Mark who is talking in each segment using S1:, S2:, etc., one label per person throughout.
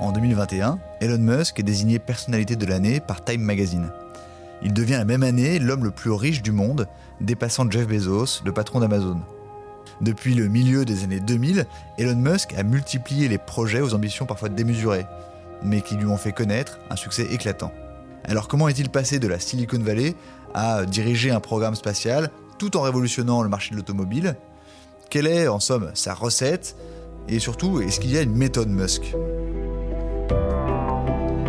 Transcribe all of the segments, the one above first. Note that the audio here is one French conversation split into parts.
S1: En 2021, Elon Musk est désigné personnalité de l'année par Time Magazine. Il devient la même année l'homme le plus riche du monde, dépassant Jeff Bezos, le patron d'Amazon. Depuis le milieu des années 2000, Elon Musk a multiplié les projets aux ambitions parfois démesurées, mais qui lui ont fait connaître un succès éclatant. Alors comment est-il passé de la Silicon Valley à diriger un programme spatial tout en révolutionnant le marché de l'automobile? Quelle est en somme sa recette? Et surtout, est-ce qu'il y a une méthode Musk?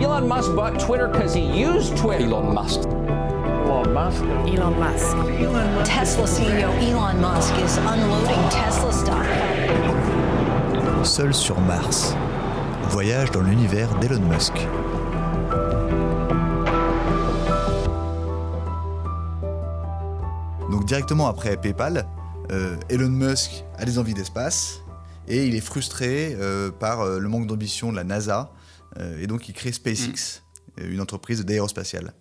S2: Elon Musk bought Twitter because he used Twitter.
S3: Elon Musk.
S4: Elon Musk.
S5: Elon Musk.
S6: Tesla CEO Elon Musk is unloading Tesla stock.
S1: Seul sur Mars. Voyage dans l'univers d'Elon Musk. Donc directement après PayPal, euh, Elon Musk a des envies d'espace et il est frustré euh, par euh, le manque d'ambition de la NASA euh, et donc il crée SpaceX, euh, une entreprise d'aérospatiale.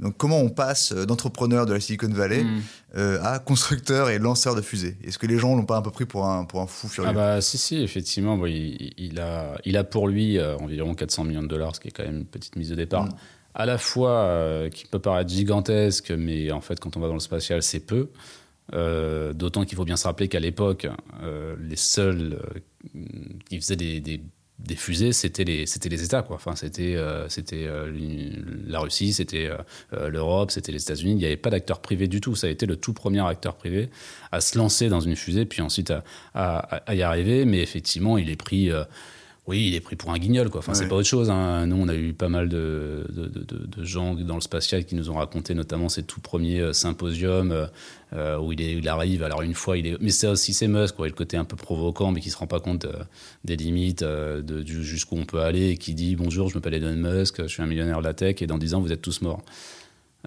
S1: Donc comment on passe euh, d'entrepreneur de la Silicon Valley
S7: Mm.
S1: euh, à constructeur et lanceur de fusées? Est-ce que les gens l'ont pas un peu pris pour un, pour un fou furieux?
S7: Ah bah si si effectivement bon, il, il a il a pour lui euh, environ 400 millions de dollars ce qui est quand même une petite mise de départ
S1: Mm.
S7: à la fois euh, qui peut paraître gigantesque mais en fait quand on va dans le spatial c'est peu Euh, d'autant qu'il faut bien se rappeler qu'à l'époque euh, les seuls euh, qui faisaient des, des des fusées, c'était les, c'était les États, quoi. Enfin, c'était, euh, c'était euh, la Russie, c'était euh, euh, l'Europe, c'était les États-Unis. Il n'y avait pas d'acteur privé du tout. Ça a été le tout premier acteur privé à se lancer dans une fusée, puis ensuite à, à- à y arriver. Mais effectivement, il est pris. Oui, il est pris pour un guignol, quoi. Enfin, c'est pas autre chose. hein. Nous, on a eu pas mal de, de, de- de- de gens dans le spatial qui nous ont raconté, notamment ces tout premiers euh, symposiums euh, euh, où il, est, il arrive. Alors une fois, il est, mais c'est aussi c'est Musk, quoi, le côté un peu provoquant, mais qui se rend pas compte des limites, jusqu'où on peut aller, et qui dit bonjour, je m'appelle Elon Musk, je suis un millionnaire de la tech, et dans 10 ans, vous êtes tous morts.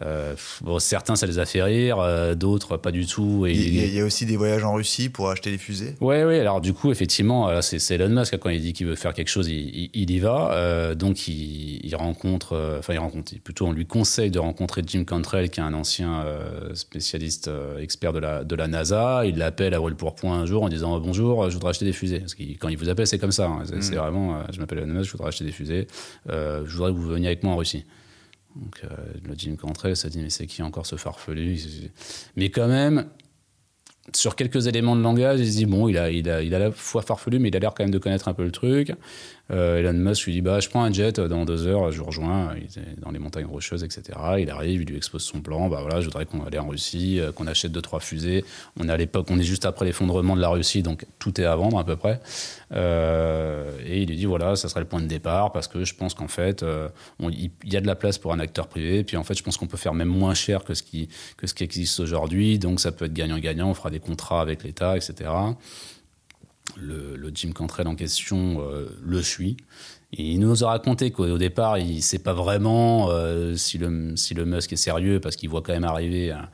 S7: Euh, bon, certains, ça les a fait rire, euh, d'autres, pas du tout. Et
S1: il, y a, il y a aussi des voyages en Russie pour acheter des fusées?
S7: Ouais, ouais. Alors du coup, effectivement, euh, c'est Elon Musk hein, quand il dit qu'il veut faire quelque chose, il, y va. Euh, donc il, il rencontre, euh, enfin il rencontre, plutôt on lui conseille de rencontrer Jim Cantrell, qui est un ancien euh, spécialiste expert de la de la NASA. Il l'appelle à brûle pour point un jour en disant bonjour, je voudrais acheter des fusées. Parce qu'il quand il vous appelle, c'est comme ça. hein. C'est c'est vraiment, je m'appelle Elon Musk, je voudrais acheter des fusées. Euh, je voudrais que vous veniez avec moi en Russie. Donc euh, le Jim Cantrell se dit mais c'est qui encore ce farfelu? Mais quand même, sur quelques éléments de langage, il se dit bon, il a, il a, il a la fois farfelu, mais il a l'air quand même de connaître un peu le truc. Euh, Elon Musk lui dit bah je prends un jet euh, dans deux heures, je vous rejoins. Il était dans les montagnes rocheuses, etc. Il arrive, il lui expose son plan. Bah voilà, je voudrais qu'on aille en Russie, euh, qu'on achète deux trois fusées. On est à l'époque, on est juste après l'effondrement de la Russie, donc tout est à vendre à peu près. Et il lui dit voilà, ça serait le point de départ parce que je pense qu'en fait, il y a de la place pour un acteur privé. Puis en fait, je pense qu'on peut faire même moins cher que ce qui que ce qui existe aujourd'hui. Donc ça peut être gagnant-gagnant. On fera contrats avec l'État, etc. Le, le Jim Cantrell en question euh, le suit. Il nous a raconté qu'au départ, il ne sait pas vraiment euh, si, le, si le Musk est sérieux parce qu'il voit quand même arriver un,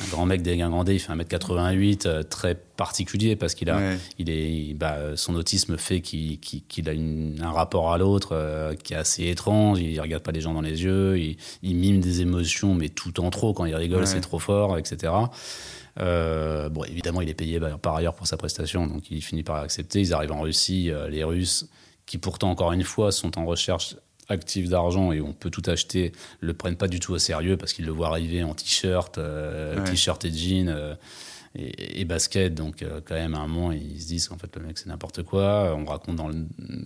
S7: un grand mec dégingandé, il fait 1m88, euh, très particulier parce qu'il a,
S1: Ouais.
S7: il est, bah, son autisme fait qu'il a une- un rapport à l'autre euh, qui est assez étrange. Il regarde pas les gens dans les yeux, il, il mime des émotions, mais tout en trop. Quand il rigole,
S1: Ouais.
S7: c'est trop fort, etc. Euh, bon, évidemment, il est payé bah, par ailleurs pour sa prestation, donc il finit par accepter. Ils arrivent en Russie, euh, les Russes, qui pourtant, encore une fois, sont en recherche active d'argent et on peut tout acheter, le prennent pas du tout au sérieux parce qu'ils le voient arriver en t-shirt, euh,
S1: Ouais.
S7: t-shirt et jean. euh, et, et basket, donc euh, quand même à un moment ils se disent qu'en fait le mec c'est n'importe quoi. On raconte dans le,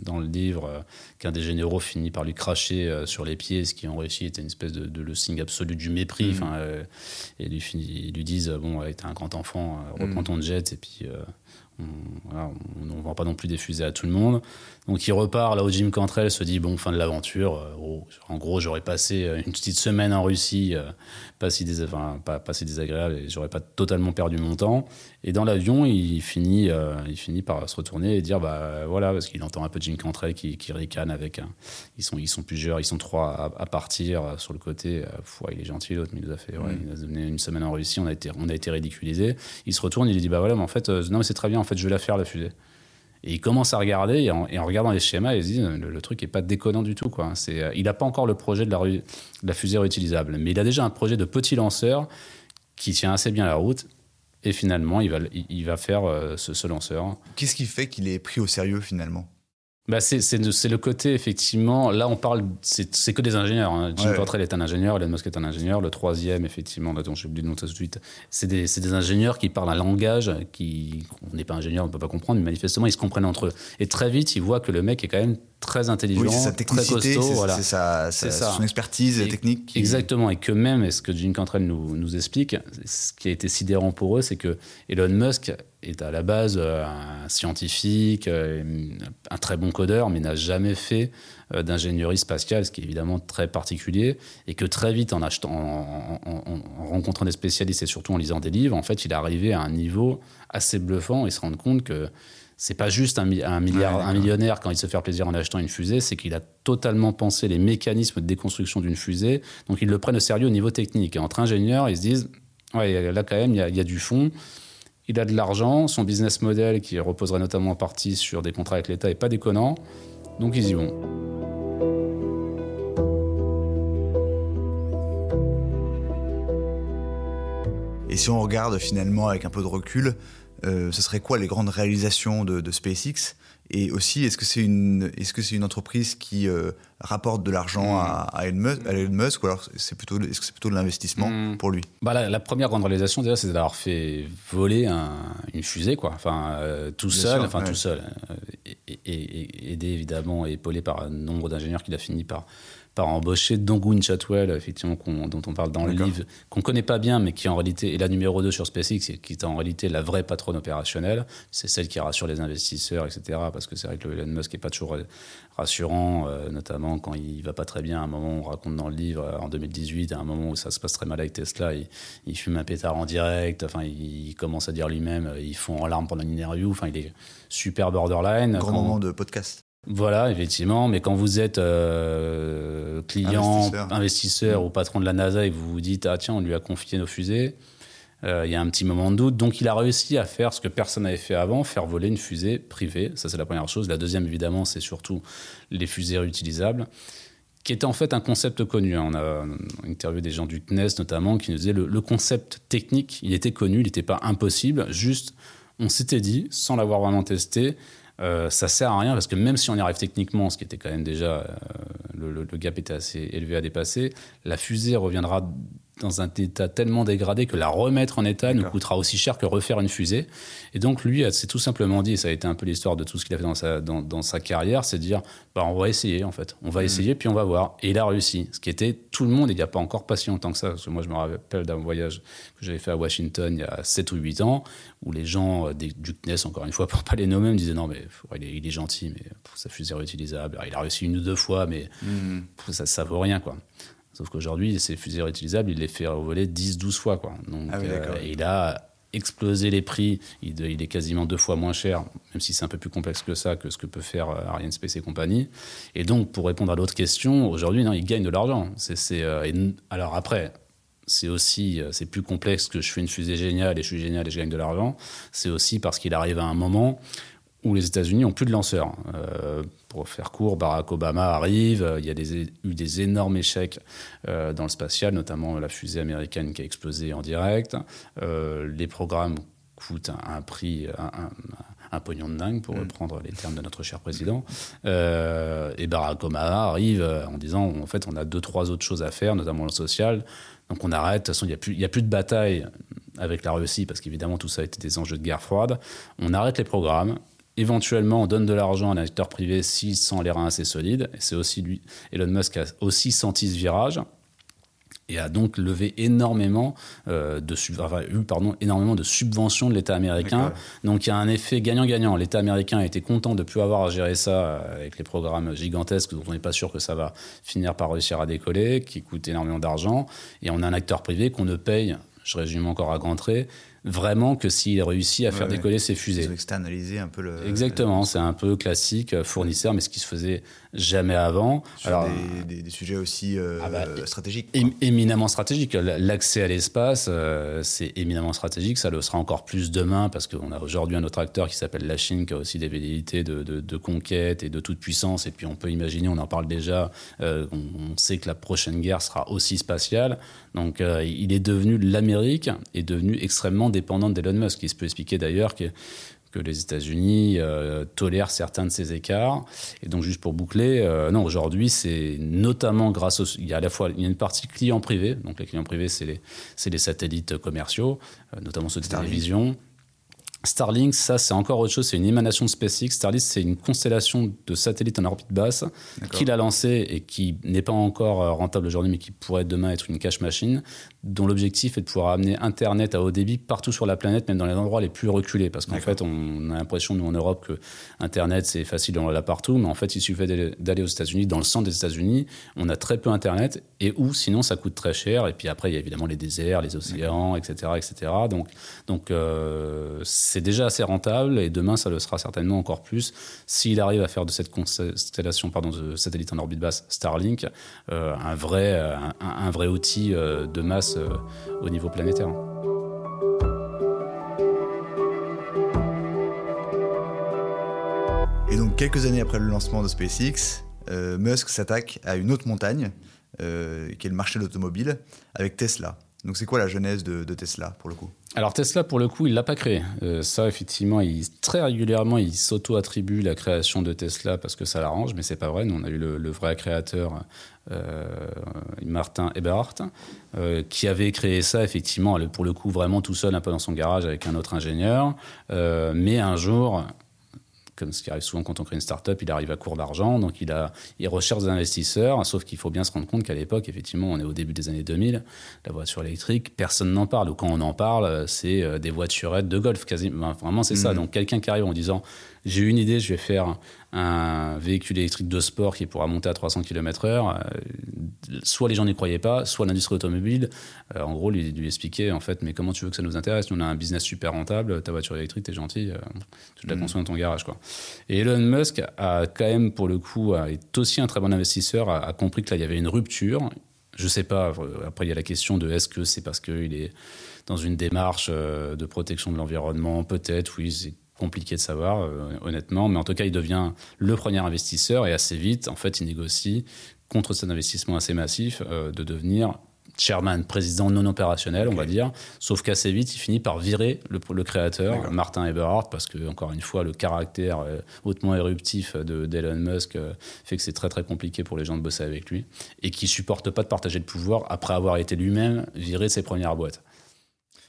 S7: dans le livre euh, qu'un des généraux finit par lui cracher euh, sur les pieds, ce qui en Russie était une espèce de, de le signe absolu du mépris. Euh, et lui, ils lui disent bon, ouais, t'es un grand enfant, reprends ton jet et puis on, voilà, on, on vend pas non plus des fusées à tout le monde. Donc il repart là où Jim Cantrell se dit bon fin de l'aventure. euh, oh, en gros j'aurais passé euh, une petite semaine en Russie, euh, pas si dés- enfin, pas, pas si désagréable et j'aurais pas totalement perdu mon temps. Et dans l'avion il finit euh, il finit par se retourner et dire bah voilà parce qu'il entend un peu Jim Cantrell qui, qui ricane avec ils sont ils sont plusieurs ils sont trois à, à partir sur le côté. pff, ouais, il est gentil l'autre mais il nous a fait ouais, il nous a donné une semaine en Russie on a été on a été ridiculisé. Il se retourne il lui dit bah voilà mais en fait euh, non mais c'est très bien en fait je vais la faire la fusée. Et il commence à regarder, et en, regardant les schémas, il se dit le, truc est pas déconnant du tout. Quoi. Euh, il n'a pas encore le projet de la, fusée réutilisable, mais il a déjà un projet de petit lanceur qui tient assez bien la route. Et finalement, il va, il, il va faire euh, ce, ce lanceur.
S1: Qu'est-ce qui fait qu'il est pris au sérieux finalement?
S7: Bah c'est, le côté, effectivement. Là, on parle. C'est, que des ingénieurs. Hein. Jim
S1: Ouais.
S7: Est un ingénieur, Elon Musk est un ingénieur. Le troisième, effectivement, dont j'ai oublié de noter tout de suite, c'est des, des ingénieurs qui parlent un langage qui. On n'est pas ingénieur, on ne peut pas comprendre, mais manifestement, ils se comprennent entre eux. Et très vite, ils voient que le mec est quand même très intelligent,
S1: Oui, c'est sa
S7: très costaud.
S1: c'est
S7: voilà. ça.
S1: son expertise
S7: Et-
S1: technique. qui-
S7: Exactement, et que même, et ce que Jim Cantrell nous, nous explique, ce qui a été sidérant pour eux, c'est que Elon Musk est à la base euh, un scientifique, euh, un très bon codeur, mais n'a jamais fait euh, d'ingénierie spatiale, ce qui est évidemment très particulier, et que très vite, en, achetant, en, en- en- en rencontrant des spécialistes et surtout en lisant des livres, en fait, il est arrivé à un niveau assez bluffant et se rend compte que c'est pas juste un, un milliard,
S1: Ouais,
S7: un
S1: d'accord.
S7: millionnaire quand il se fait plaisir en achetant une fusée, c'est qu'il a totalement pensé les mécanismes de déconstruction d'une fusée. Donc ils le prennent au sérieux au niveau technique. Et entre ingénieurs, ils se disent, ouais, là quand même, il y y a du fond. Il a de l'argent, son business model qui reposerait notamment en partie sur des contrats avec l'État est pas déconnant. Donc ils y vont.
S1: Et si on regarde finalement avec un peu de recul, ce serait quoi les grandes réalisations de, de SpaceX Et aussi, est-ce que c'est une, est-ce que c'est une entreprise qui euh, rapporte de l'argent à, à Elon Musk, à Elon Musk, ou alors c'est plutôt, est-ce que c'est plutôt de l'investissement
S7: Mm.
S1: pour lui?
S7: Bah, la, la première grande réalisation, déjà, c'est d'avoir fait voler un- une fusée, quoi. Enfin, euh, tout
S1: Bien
S7: seul,
S1: sûr,
S7: enfin,
S1: ouais.
S7: tout seul. euh, et, et- et- aidé, évidemment, et épaulé par un nombre d'ingénieurs qu'il a fini par, par embaucher, dont Gwynne Chatwell, effectivement, dont on parle dans le livre, qu'on connaît pas bien, mais qui en réalité est la numéro 2 sur SpaceX, et qui est en réalité la vraie patronne opérationnelle. C'est celle qui rassure les investisseurs, etc. Parce que c'est vrai que le Elon Musk n'est pas toujours rassurant, euh, notamment quand il va pas très bien. À un moment, on raconte dans le livre, euh, en 2018, à un moment où ça se passe très mal avec Tesla, il, il fume un pétard en direct. Enfin, il, il commence à dire lui-même, euh, il fond en larmes pendant une interview. Enfin, il est super borderline.
S1: Grand moment de podcast.
S7: Voilà, effectivement, mais quand vous êtes euh, client,
S1: Investisseur.
S7: investisseur, ou patron de la NASA et vous vous dites ah tiens on lui a confié nos fusées, euh, il y a un petit moment de doute. Donc il a réussi à faire ce que personne n'avait fait avant, faire voler une fusée privée. Ça c'est la première chose. La deuxième évidemment c'est surtout les fusées réutilisables qui était en fait un concept connu. On a interviewé des gens du CNES notamment qui nous disaient le, le concept technique, il était connu, il n'était pas impossible, juste on s'était dit, sans l'avoir vraiment testé, euh, ça sert à rien parce que même si on y arrive techniquement, ce qui était quand même déjà, euh, le, le- le gap était assez élevé à dépasser, la fusée reviendra dans un état tellement dégradé que la remettre en état nous coûtera aussi cher que refaire une fusée. Et donc lui s'est tout simplement dit, et ça a été un peu l'histoire de tout ce qu'il a fait dans sa, dans, dans sa carrière, c'est de dire, bah, on va essayer en fait, on va essayer puis on va voir. Et il a réussi, ce qui était tout le monde, il n'y a pas encore pas si longtemps que ça, parce que moi je me rappelle d'un voyage que j'avais fait à Washington il y a 7 ou 8 ans, où les gens euh, des, du CNES, encore une fois, pour pas les nommer, me disaient, non mais il, est, il est gentil, mais pff, sa fusée réutilisable, il a réussi une ou deux fois, mais pff, ça, ça vaut rien quoi. Sauf qu'aujourd'hui, ces fusées réutilisables, il les fait voler 10-12 fois. Quoi. Donc,
S1: Ah oui,
S7: et il a explosé les prix. Il, il est quasiment deux fois moins cher, même si c'est un peu plus complexe que ça, que ce que peut faire euh, Ariane Space et compagnie. Et donc, pour répondre à l'autre question, aujourd'hui, non, il gagne de l'argent. C'est, euh, alors après, c'est aussi, euh, c'est plus complexe que je fais une fusée géniale et je suis génial et je gagne de l'argent. C'est aussi parce qu'il arrive à un moment où les États-Unis ont plus de lanceurs. Euh, pour faire court, Barack Obama arrive, euh, il y a des, eu des énormes échecs euh, dans le spatial, notamment la fusée américaine qui a explosé en direct. Euh, les programmes coûtent un, un prix, un, un- un pognon de dingue, pour reprendre les termes de notre cher président. Et Barack Obama arrive en disant, en fait, on a deux, trois autres choses à faire, notamment le social. Donc on arrête. De toute façon, il n'y a, a plus de bataille avec la Russie, parce qu'évidemment, tout ça a été des enjeux de guerre froide. On arrête les programmes. Éventuellement, on donne de l'argent à un acteur privé s'il sent les reins assez solides. C'est aussi lui, Elon Musk a aussi senti ce virage et a donc levé énormément euh, de sub- enfin, eu pardon énormément de subventions de l'État américain. Donc il y a un effet gagnant-gagnant. L'État américain a été content de plus avoir à gérer ça euh, avec les programmes gigantesques dont on n'est pas sûr que ça va finir par réussir à décoller, qui coûtent énormément d'argent. Et on a un acteur privé qu'on ne paye, je résume encore à grands traits, vraiment que s'il réussit à faire
S1: Ouais,
S7: décoller ses fusées.
S1: Ils ont externalisé un peu le.
S7: Exactement, c'est un peu classique, euh, fournisseur, mais ce qui se faisait jamais avant.
S1: Sur des, des- des sujets aussi euh,
S7: Ah bah,
S1: stratégiques.
S7: Ém- éminemment stratégique. L'accès à l'espace, euh, c'est éminemment stratégique. Ça le sera encore plus demain parce qu'on a aujourd'hui un autre acteur qui s'appelle la Chine qui a aussi des velléités de, de- de conquête et de toute puissance. Et puis on peut imaginer, on en parle déjà, euh, on, on sait que la prochaine guerre sera aussi spatiale. Donc il est devenu, l'Amérique est devenue extrêmement dépendante d'Elon Musk. Il se peut expliquer d'ailleurs que que les États-Unis euh, tolèrent certains de ces écarts. Et donc, juste pour boucler, euh, non, aujourd'hui, c'est notamment grâce au. Il y a à la fois il y a une partie client privé. Donc, les clients privés, c'est les, les, satellites commerciaux, euh, notamment ceux de télévision. Starlink, ça, c'est encore autre chose. C'est une émanation de SpaceX. Starlink, c'est une constellation de satellites en orbite basse qu'il a lancé et qui n'est pas encore rentable aujourd'hui, mais qui pourrait demain être une cash machine dont l'objectif est de pouvoir amener Internet à haut débit partout sur la planète, même dans les endroits les plus reculés. Parce qu'en fait, on a l'impression, nous, en Europe, que Internet, c'est facile, on l'a partout. Mais en fait, il suffit d'aller aux États-Unis, dans le centre des États-Unis, on a très peu Internet. Et où, sinon, ça coûte très cher. Et puis après, il y a évidemment les déserts, les océans, etc., etc. Donc, donc euh, c'est déjà assez rentable. Et demain, ça le sera certainement encore plus. S'il arrive à faire de cette constellation pardon, de satellites en orbite basse Starlink euh, un, vrai, un, vrai outil euh, de masse euh, au niveau planétaire.
S1: Et donc quelques années après le lancement de SpaceX, euh, Musk s'attaque à une autre montagne, euh, qui est le marché de l'automobile, avec Tesla. Donc c'est quoi la genèse de, Tesla pour le coup?
S7: Alors Tesla pour le coup il l'a pas créé. ça effectivement il, très régulièrement il s'auto-attribue la création de Tesla parce que ça l'arrange, mais c'est pas vrai. Nous on a eu le vrai créateur euh, Martin Eberhardt, euh, qui avait créé ça effectivement, pour le coup vraiment tout seul, un peu dans son garage avec un autre ingénieur. Euh, mais un jour, comme ce qui arrive souvent quand on crée une start-up, il arrive à court d'argent, donc il, a, il recherche des investisseurs, sauf qu'il faut bien se rendre compte qu'à l'époque, effectivement, on est au début des années 2000, la voiture électrique, personne n'en parle, ou quand on en parle, c'est des voiturettes de golf, quasiment. Vraiment, c'est ça. Mmh. Donc quelqu'un qui arrive en disant, j'ai une idée, je vais faire un véhicule électrique de sport qui pourra monter à 300 km/h. Euh, soit les gens n'y croyaient pas, soit l'industrie automobile, euh, en gros, lui, lui expliquait en fait, mais comment tu veux que ça nous intéresse? Nous, on a un business super rentable, ta voiture électrique, t'es gentil, euh, tu la mm. construis dans ton garage. Quoi. Et Elon Musk a quand même, pour le coup, est aussi un très bon investisseur, a, compris que là, il y avait une rupture. Je sais pas, après, il y a la question de est-ce que c'est parce qu'il est dans une démarche de protection de l'environnement Peut-être, oui, c'est compliqué de savoir, euh, honnêtement. Mais en tout cas, il devient le premier investisseur et assez vite, en fait, il négocie contre cet investissement assez massif euh, de devenir chairman, président non opérationnel, on va dire. Sauf qu'assez vite, il finit par virer le, le créateur, Martin Eberhardt, parce que, encore une fois, le caractère euh, hautement éruptif d'Elon Musk fait que c'est très très compliqué pour les gens de bosser avec lui et qui supporte pas de partager le pouvoir après avoir été lui-même viré de ses premières boîtes.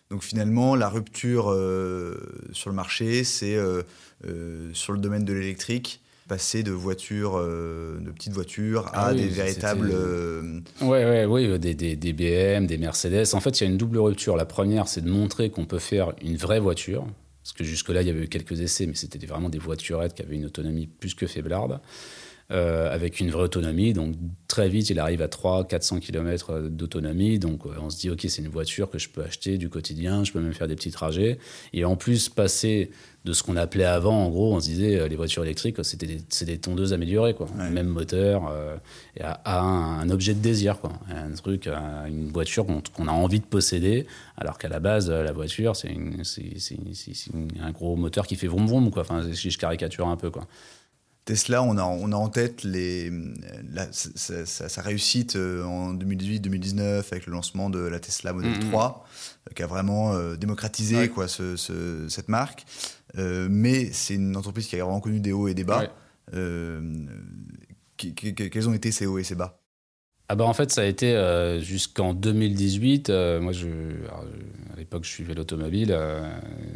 S1: Donc finalement, la rupture euh, sur le marché, c'est euh, euh, sur le domaine de l'électrique, passer de voitures, de petites voitures à ah des véritables.
S7: Oui, ouais, ouais, des, des, des, BM, des Mercedes. En fait, il y a une double rupture. La première, c'est de montrer qu'on peut faire une vraie voiture. Parce que jusque-là, il y avait eu quelques essais, mais c'était vraiment des voiturettes qui avaient une autonomie plus que faiblarde. Euh, avec une vraie autonomie. Donc très vite, il arrive à 300-400 km d'autonomie. Donc on se dit, OK, c'est une voiture que je peux acheter du quotidien, je peux même faire des petits trajets. Et en plus, passer de ce qu'on appelait avant, en gros, on se disait, euh, les voitures électriques, c'était des, c'est des tondeuses améliorées, quoi. Même moteur, euh, et à, un, objet de désir, quoi. Un truc, une voiture qu'on, a envie de posséder, alors qu'à la base, la voiture, c'est, un gros moteur qui fait vroom vroom, quoi. Enfin, si je caricature un peu, quoi.
S1: Tesla, on a, on a en tête les, sa, réussite euh, en 2018-2019 avec le lancement de la Tesla Model 3, mm-hmm. euh, qui a vraiment euh, démocratisé quoi, cette marque. mais c'est une entreprise qui a vraiment connu des hauts et des bas. quels ont été ces hauts et ces bas?
S7: Ah bah en fait, ça a été euh, jusqu'en 2018. Euh, moi, je, à l'époque, je suivais l'automobile. Euh,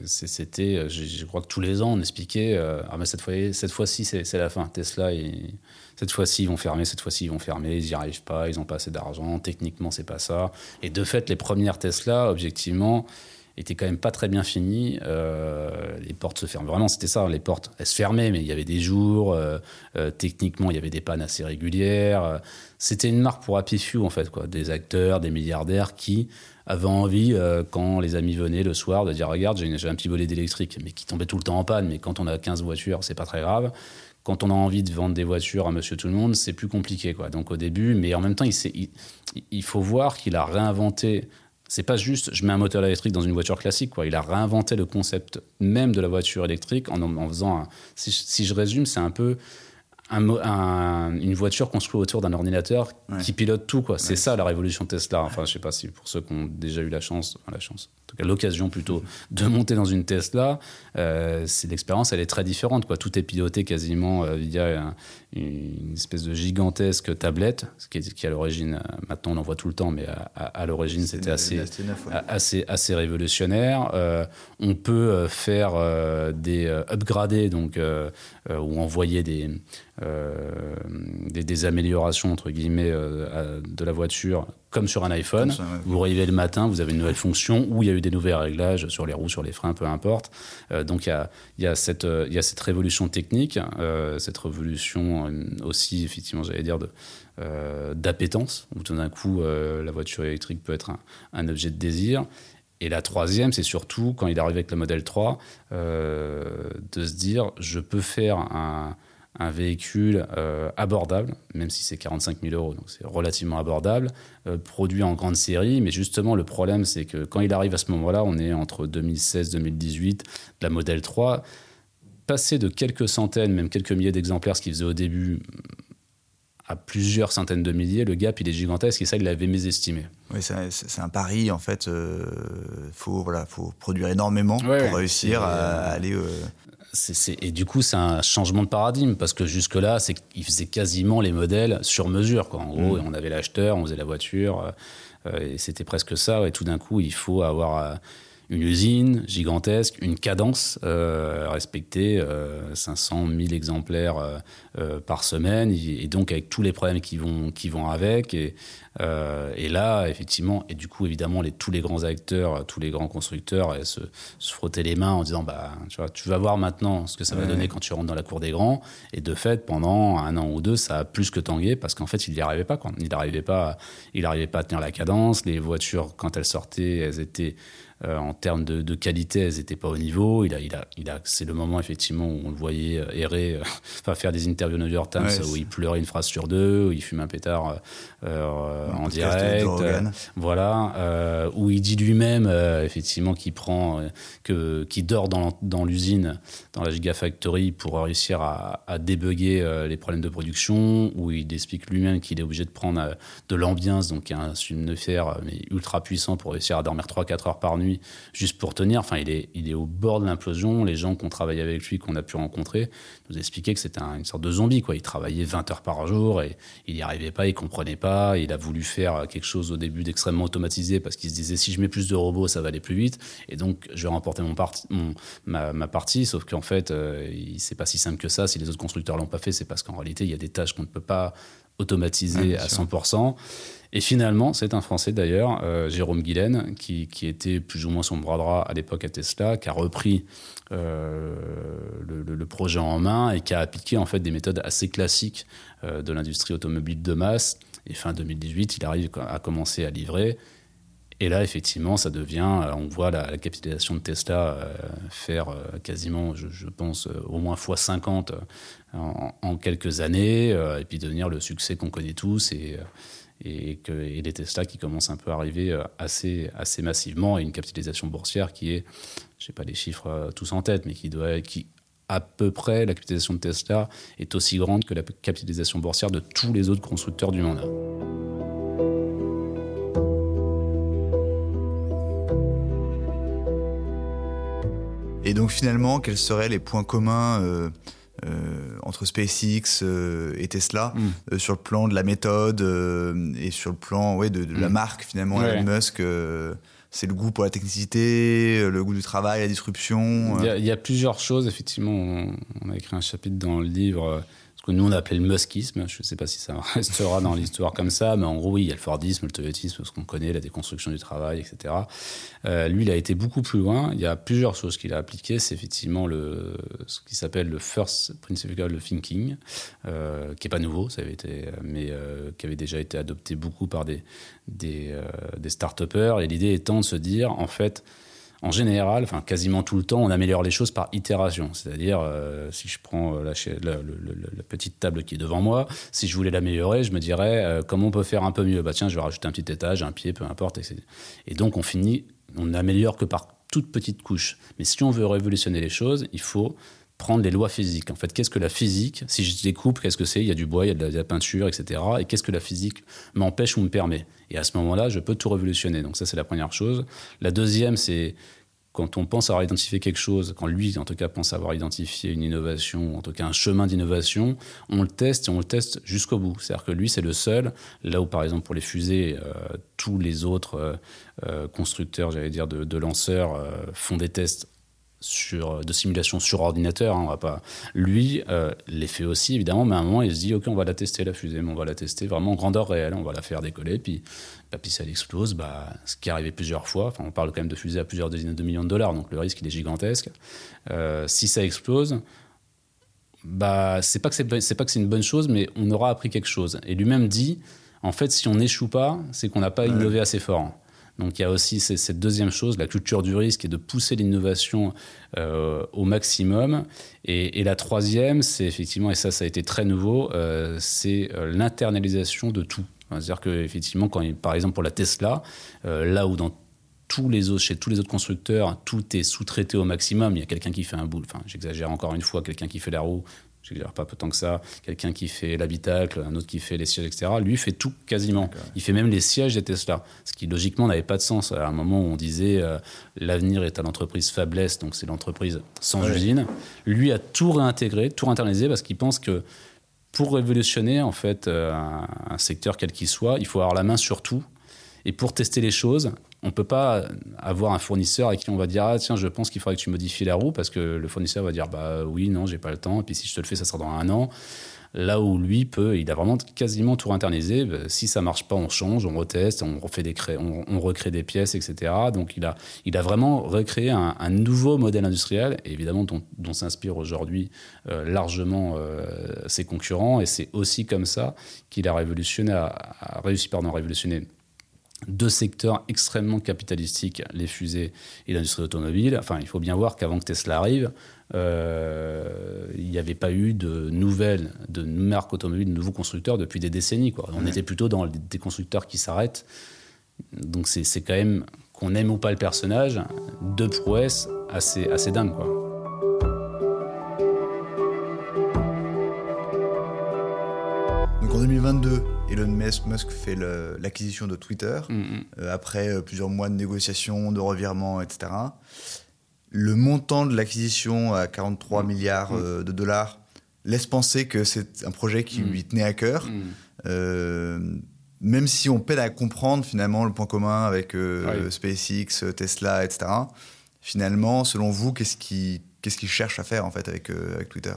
S7: c'était, je, crois que tous les ans, on expliquait ah mais cette fois, cette fois-ci, c'est la fin. Tesla, et, cette fois-ci, ils vont fermer. Cette fois-ci, ils vont fermer. Ils n'y arrivent pas. Ils n'ont pas assez d'argent. Techniquement, c'est pas ça. Et de fait, les premières Tesla, objectivement, était quand même pas très bien fini. Euh, les portes se ferment. Vraiment, c'était ça. Les portes, elles se fermaient, mais il y avait des jours. Euh, euh, techniquement, il y avait des pannes assez régulières. C'était une marque pour Happy Few, en fait, quoi. Des acteurs, des milliardaires qui avaient envie, quand les amis venaient le soir, de dire Regarde, j'ai un petit volet d'électrique, mais qui tombait tout le temps en panne. Mais quand on a 15 voitures, c'est pas très grave. Quand on a envie de vendre des voitures à monsieur tout le monde, c'est plus compliqué, quoi. Donc, au début, mais en même temps, il faut voir qu'il a réinventé c'est pas juste je mets un moteur électrique dans une voiture classique. Quoi. Il a réinventé le concept même de la voiture électrique en, en faisant. si, je résume, c'est un peu une voiture construite autour d'un ordinateur qui pilote tout. quoi. C'est ça la révolution Tesla. Enfin, je sais pas si pour ceux qui ont déjà eu la chance, la chance, en tout cas l'occasion plutôt, de monter dans une Tesla, euh, c'est l'expérience, elle est très différente. Quoi. Tout est piloté quasiment euh, via une espèce de gigantesque tablette, ce qui, est, qui à l'origine, euh, maintenant on en voit tout le temps, mais à, l'origine c'était assez, assez, assez révolutionnaire. on peut faire des upgradés, donc ou envoyer des euh, des, améliorations entre guillemets euh, de la voiture comme sur un iPhone. Vous réveillez le matin, vous avez une nouvelle fonction ou il y a eu des nouveaux réglages sur les roues, sur les freins, peu importe. Euh, donc il y a, y, a cette, il y a cette révolution technique, cette révolution aussi, effectivement, j'allais dire, de, d'appétence, où tout d'un coup la voiture électrique peut être un, un, objet de désir. Et la troisième, c'est surtout quand il arrive avec le modèle 3, de se dire je peux faire un, un véhicule euh, abordable, même si c'est 45 000 euros, donc c'est relativement abordable, euh, produit en grande série. Mais justement, le problème, c'est que quand il arrive à ce moment-là, on est entre 2016-2018, la modèle 3, passer de quelques centaines, même quelques milliers d'exemplaires, ce qu'il faisait au début, à plusieurs centaines de milliers, le gap il est gigantesque et ça il l'avait mésestimé.
S1: Oui, c'est un pari en fait. Il euh, faut voilà, faut produire énormément pour réussir à aller
S7: et du coup, c'est un changement de paradigme parce que jusque-là, c'est qu'il faisait quasiment les modèles sur mesure. Quoi. En gros, mm. on avait l'acheteur, on faisait la voiture, euh, et c'était presque ça. Et tout d'un coup, il faut avoir euh, une usine gigantesque, une cadence euh, respecter, 500 000 exemplaires par semaine, et, donc avec tous les problèmes qui vont, qui vont avec. Et, euh, et là, effectivement, et du coup, évidemment, les, tous les grands acteurs, tous les grands constructeurs se, se frottaient les mains en disant bah, tu, vois, tu vas voir maintenant ce que ça va donner quand tu rentres dans la cour des grands. Et de fait, pendant un an ou deux, ça a plus que tangué parce qu'en fait, il n'y arrivait pas. Quoi. Il n'arrivait pas, il arrivait pas à tenir la cadence. Les voitures, quand elles sortaient, elles étaient euh, en termes de, qualité, elles n'étaient pas au niveau. Il a, il a, il a, c'est le moment effectivement où on le voyait euh, errer, enfin faire des interviews au New York Times où il pleurait une phrase sur deux, où il fume un pétard en direct, voilà, où il dit lui-même effectivement qu'il prend, que qui dort dans, dans l'usine, dans la Gigafactory pour réussir à, à débugger les problèmes de production, où il explique lui-même qu'il est obligé de prendre de l'ambiance, donc un somnifère mais ultra puissant pour réussir à dormir 3-4 heures par nuit juste pour tenir. Enfin, il est, il est au bord de l'implosion. Les gens qui ont travaillé avec lui, qu'on a pu rencontrer, nous expliquaient que c'était une sorte de zombie. Quoi. Il travaillait 20 heures par jour et il n'y arrivait pas, il comprenait pas. Il a voulu faire quelque chose au début d'extrêmement automatisé parce qu'il se disait si je mets plus de robots, ça va aller plus vite. Et donc, je vais remporter mon, parti, ma, partie. Sauf qu'en fait, euh, c'est pas si simple que ça. Si les autres constructeurs l'ont pas fait, c'est parce qu'en réalité, il y a des tâches qu'on ne peut pas automatiser à 100%. Et finalement, c'est un Français d'ailleurs, euh, Jérôme Guilaine, qui, qui, était plus ou moins son bras droit à l'époque à Tesla, qui a repris euh, le, projet en main et qui a appliqué en fait des méthodes assez classiques euh, de l'industrie automobile de masse. Et fin 2018, il arrive à commencer à livrer. Et là, effectivement, ça devient, on voit la, capitalisation de Tesla faire quasiment, je, pense, au moins x50 en, en, quelques années, et puis devenir le succès qu'on connaît tous. Et, et, que, les Tesla qui commencent un peu à arriver euh, assez, assez massivement et une capitalisation boursière qui est, je sais pas les chiffres euh, tous en tête, mais qui doit, qui à peu près la capitalisation de Tesla est aussi grande que la capitalisation boursière de tous les autres constructeurs du monde.
S1: Et donc finalement, quels seraient les points communs euh, euh, entre SpaceX euh, et Tesla mm. euh, sur le plan de la méthode et sur le plan ouais, de, la mm. marque finalement Elon Musk c'est le goût pour la technicité, le goût du travail, la disruption.
S7: Il y, a, plusieurs choses, effectivement. On, a écrit un chapitre dans le livre que nous on appelait le muskisme. Je ne sais pas si ça restera dans l'histoire comme ça, mais en gros, oui, il y a le Fordisme, le Toyotisme, ce qu'on connaît, la déconstruction du travail, etc. Euh, lui, il a été beaucoup plus loin. Il y a plusieurs choses qu'il a appliquées. C'est effectivement le, ce qui s'appelle le First Principle Thinking, euh, qui n'est pas nouveau, ça avait été, mais euh, qui avait déjà été adopté beaucoup par des, des, des start-upers. Et l'idée étant de se dire, en fait, en général, enfin quasiment tout le temps, on améliore les choses par itération. C'est-à-dire, euh, si je prends euh, la, petite table qui est devant moi, si je voulais l'améliorer, je me dirais euh, comment on peut faire un peu mieux? Bah tiens, je vais rajouter un petit étage, un pied, peu importe. Et, donc on finit, on n'améliore que par toute petite couche. Mais si on veut révolutionner les choses, il faut prendre les lois physiques. En fait, qu'est-ce que la physique Si je découpe, qu'est-ce que c'est? Il y a du bois, il y a de la, peinture, etc. Et qu'est-ce que la physique m'empêche ou me permet? Et à ce moment-là, je peux tout révolutionner. Donc ça, c'est la première chose. La deuxième, c'est quand on pense avoir identifié quelque chose, quand lui, en tout cas, pense avoir identifié une innovation, en tout cas un chemin d'innovation, on le teste et on le teste jusqu'au bout. C'est-à-dire que lui, c'est le seul, là où, par exemple, pour les fusées, euh, tous les autres euh, euh, constructeurs, j'allais dire, de lanceurs font des tests sur, de simulation sur ordinateur. Hein, on va pas... Lui euh, les fait aussi, évidemment, mais à un moment, il se dit Ok, on va la tester, la fusée, mais on va la tester vraiment en grandeur réelle, on va la faire décoller. Puis, bah, puis si elle explose, bah, ce qui est arrivé plusieurs fois, on parle quand même de fusées à plusieurs dizaines de millions de dollars, donc le risque il est gigantesque. Euh, si ça explose, bah, c'est pas que c'est, c'est pas que c'est une bonne chose, mais on aura appris quelque chose. Et lui-même dit En fait, si on n'échoue pas, c'est qu'on n'a pas innové assez fort. Donc il y a aussi cette deuxième chose, la culture du risque et de pousser l'innovation euh, au maximum. Et, la troisième, c'est effectivement, et ça ça a été très nouveau, euh, c'est euh, l'internalisation de tout. C'est-à-dire qu'effectivement, par exemple pour la Tesla, là où dans tous les autres, chez tous les autres constructeurs, tout est sous-traité au maximum. Il y a quelqu'un qui fait un boule, enfin j'exagère encore une fois, quelqu'un qui fait la roue, je dirais pas tant que ça, quelqu'un qui fait l'habitacle, un autre qui fait les sièges, etc. Lui fait tout quasiment. Il fait même les sièges des Tesla, ce qui logiquement n'avait pas de sens. À un moment où on disait euh, l'avenir est à l'entreprise faiblesse, donc c'est l'entreprise sans usine. Lui a tout réintégré, tout internalisé parce qu'il pense que pour révolutionner en fait euh, un secteur quel qu'il soit, il faut avoir la main sur tout. Et pour tester les choses, on ne peut pas avoir un fournisseur avec qui on va dire ah tiens je pense qu'il faudrait que tu modifies la roue parce que le fournisseur va dire bah oui non j'ai pas le temps. Et puis si je te le fais ça sera dans un an. Là où lui peut il a vraiment quasiment tout internalisé. Bah, si ça marche pas on change on reteste on refait des on, recrée des pièces etc donc il a il a vraiment recréé un, nouveau modèle industriel évidemment dont, s'inspirent aujourd'hui euh, largement euh, ses concurrents. Et c'est aussi comme ça qu'il a révolutionné a, réussi pardon à révolutionner deux secteurs extrêmement capitalistiques, les fusées et l'industrie automobile. Enfin, il faut bien voir qu'avant que Tesla arrive, euh, il n'y avait pas eu de nouvelles, de marques automobiles, de nouveaux constructeurs depuis des décennies. Quoi. On était plutôt dans des constructeurs qui s'arrêtent. Donc c'est quand même, qu'on aime ou pas le personnage, deux prouesses assez, assez dingues. Quoi.
S1: Donc en 2022, Elon Musk fait l'acquisition de Twitter, mm, mm. Euh, après euh, plusieurs mois de négociations, de revirements, etc. Le montant de l'acquisition à 43 mm. milliards euh, de dollars laisse penser que c'est un projet qui lui tenait à cœur. même si on peine à comprendre finalement le point commun avec SpaceX, Tesla, etc. Finalement, selon vous, qu'est-ce qui qu'est-ce qu'ils cherchent à faire en fait avec, euh, Twitter?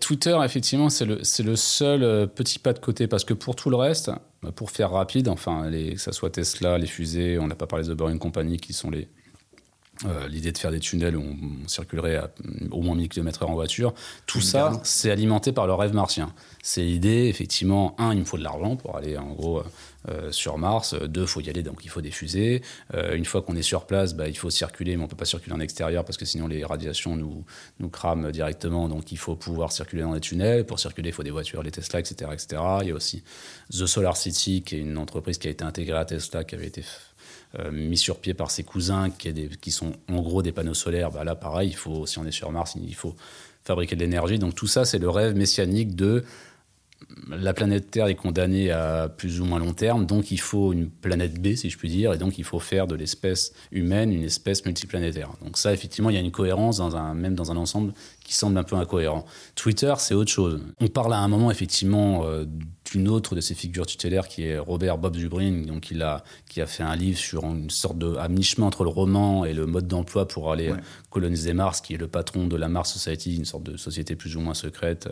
S7: Twitter, effectivement, c'est le, le seul euh, petit pas de côté parce que pour tout le reste, bah, pour faire rapide, enfin, les, que ce soit Tesla, les fusées, on n'a pas parlé de Boring Company qui sont les, euh, l'idée de faire des tunnels où on, circulerait à au moins 1000 km/h en voiture, tout ça, c'est alimenté par le rêve martien. C'est l'idée, effectivement, un, il me faut de l'argent pour aller en gros euh, sur Mars, deux, il faut y aller, donc il faut des fusées. Euh, une fois qu'on est sur place, bah, il faut circuler, mais on ne peut pas circuler en extérieur parce que sinon les radiations nous, nous crament directement, donc il faut pouvoir circuler dans les tunnels. Pour circuler, il faut des voitures, les Tesla, etc., etc. Il y a aussi The Solar City, qui est une entreprise qui a été intégrée à Tesla, qui avait été euh, mis sur pied par ses cousins qui, sont en gros des panneaux solaires, bah là pareil, il faut, si on est sur Mars, il faut fabriquer de l'énergie. Donc tout ça, c'est le rêve messianique de la planète Terre est condamnée à plus ou moins long terme, donc il faut une planète B, si je puis dire, et donc il faut faire de l'espèce humaine une espèce multiplanétaire. Donc ça, effectivement, il y a une cohérence, même dans un ensemble qui semble un peu incohérent. Twitter, c'est autre chose. On parle à un moment, effectivement, euh, d'une autre de ces figures tutélaires qui est Robert Bob Zubrin, donc il a, qui a fait un livre sur une sorte de à mi-chemin entre le roman et le mode d'emploi pour aller coloniser Mars, qui est le patron de la Mars Society, une sorte de société plus ou moins secrète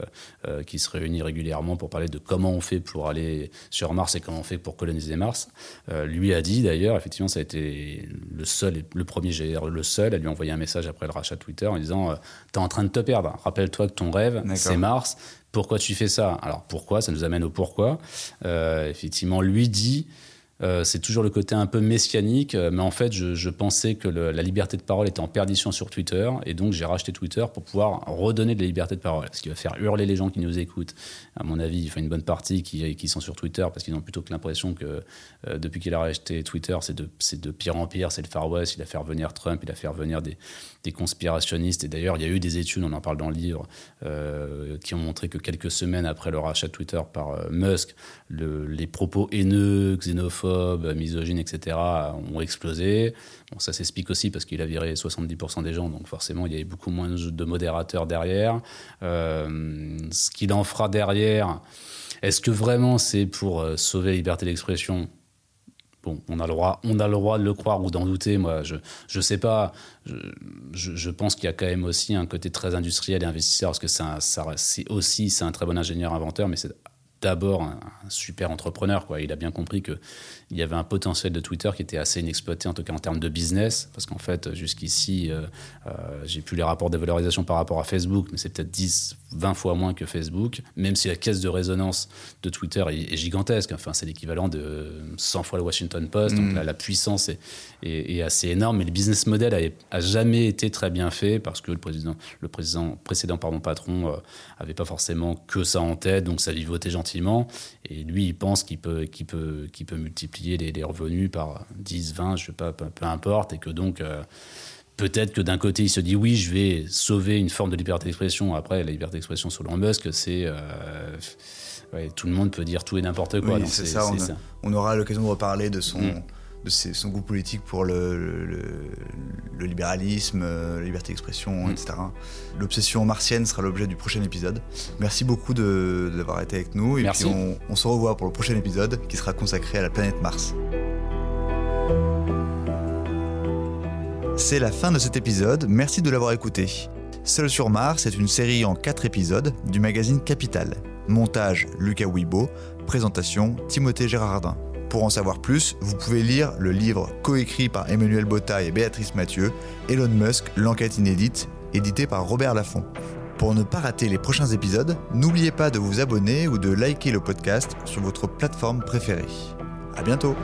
S7: euh, qui se réunit régulièrement pour parler de comment on fait pour aller sur Mars et comment on fait pour coloniser Mars. Euh, lui a dit d'ailleurs, effectivement, ça a été le seul, le premier GR, le seul à lui envoyer un message après le rachat Twitter en disant euh, T'es en train de te perdre. Rappelle-toi que ton rêve, c'est Mars pourquoi tu fais ça? Alors pourquoi? Ça nous amène au pourquoi. Euh, effectivement, lui dit Euh, c'est toujours le côté un peu messianique, euh, mais en fait, je, pensais que la liberté de parole était en perdition sur Twitter, et donc j'ai racheté Twitter pour pouvoir redonner de la liberté de parole, ce qui va faire hurler les gens qui nous écoutent. À mon avis, il faut une bonne partie qui, qui sont sur Twitter parce qu'ils ont plutôt que l'impression que euh, depuis qu'il a racheté Twitter, c'est de, de, pire en pire, c'est le Far West, il a fait revenir Trump, il a fait revenir des, des conspirationnistes, et d'ailleurs, il y a eu des études, on en parle dans le livre, qui ont montré que quelques semaines après le rachat de Twitter par Musk, le, les propos haineux, xénophobes, misogynes, etc., ont explosé. Bon, ça s'explique aussi parce qu'il a viré 70% des gens, donc forcément, il y avait beaucoup moins de modérateurs derrière. Euh, ce qu'il en fera derrière, est-ce que vraiment c'est pour euh, sauver la liberté d'expression? Bon, on a, le droit, on a le droit de le croire ou d'en douter. Moi, je ne sais pas. Je, je, pense qu'il y a quand même aussi un côté très industriel et investisseur, parce que c'est aussi un très bon ingénieur inventeur, mais c'est d'abord un, super entrepreneur. Quoi. Il a bien compris qu'il y avait un potentiel de Twitter qui était assez inexploité, en tout cas en termes de business, parce qu'en fait, jusqu'ici, euh, euh, j'ai plus les rapports de valorisation par rapport à Facebook, mais c'est peut-être 10, 20 fois moins que Facebook, même si la caisse de résonance de Twitter est, gigantesque. Enfin, c'est l'équivalent de 100 fois le Washington Post, donc mm. la, puissance est, est, assez énorme, mais le business model a, jamais été très bien fait parce que le président, le président précédent pardon, patron euh, avait pas forcément que ça en tête, donc ça vivotait gentiment. Et lui, il pense qu'il peut, qu'il peut, qu'il peut multiplier les, revenus par 10, 20, je sais pas, peu, importe, et que donc. Euh, peut-être que d'un côté, il se dit oui, je vais sauver une forme de liberté d'expression. Après, la liberté d'expression selon Musk, c'est. Euh, tout le monde peut dire tout et n'importe quoi.
S1: c'est ça, on, aura l'occasion de reparler de son. Mm son goût politique pour le, le, libéralisme, euh, la liberté d'expression, mm. etc. L'obsession martienne sera l'objet du prochain épisode. Merci beaucoup d'avoir été avec nous. Et puis on, on se revoit pour le prochain épisode qui sera consacré à la planète Mars. C'est la fin de cet épisode, merci de l'avoir écouté. Seul sur Mars est une série en 4 épisodes du magazine Capital. Montage Lucas Wibo, présentation Timothée Gérardin. Pour en savoir plus, vous pouvez lire le livre coécrit par Emmanuel Botta et Béatrice Mathieu, Elon Musk, l'enquête inédite, édité par Robert Laffont. Pour ne pas rater les prochains épisodes, n'oubliez pas de vous abonner ou de liker le podcast sur votre plateforme préférée. À bientôt!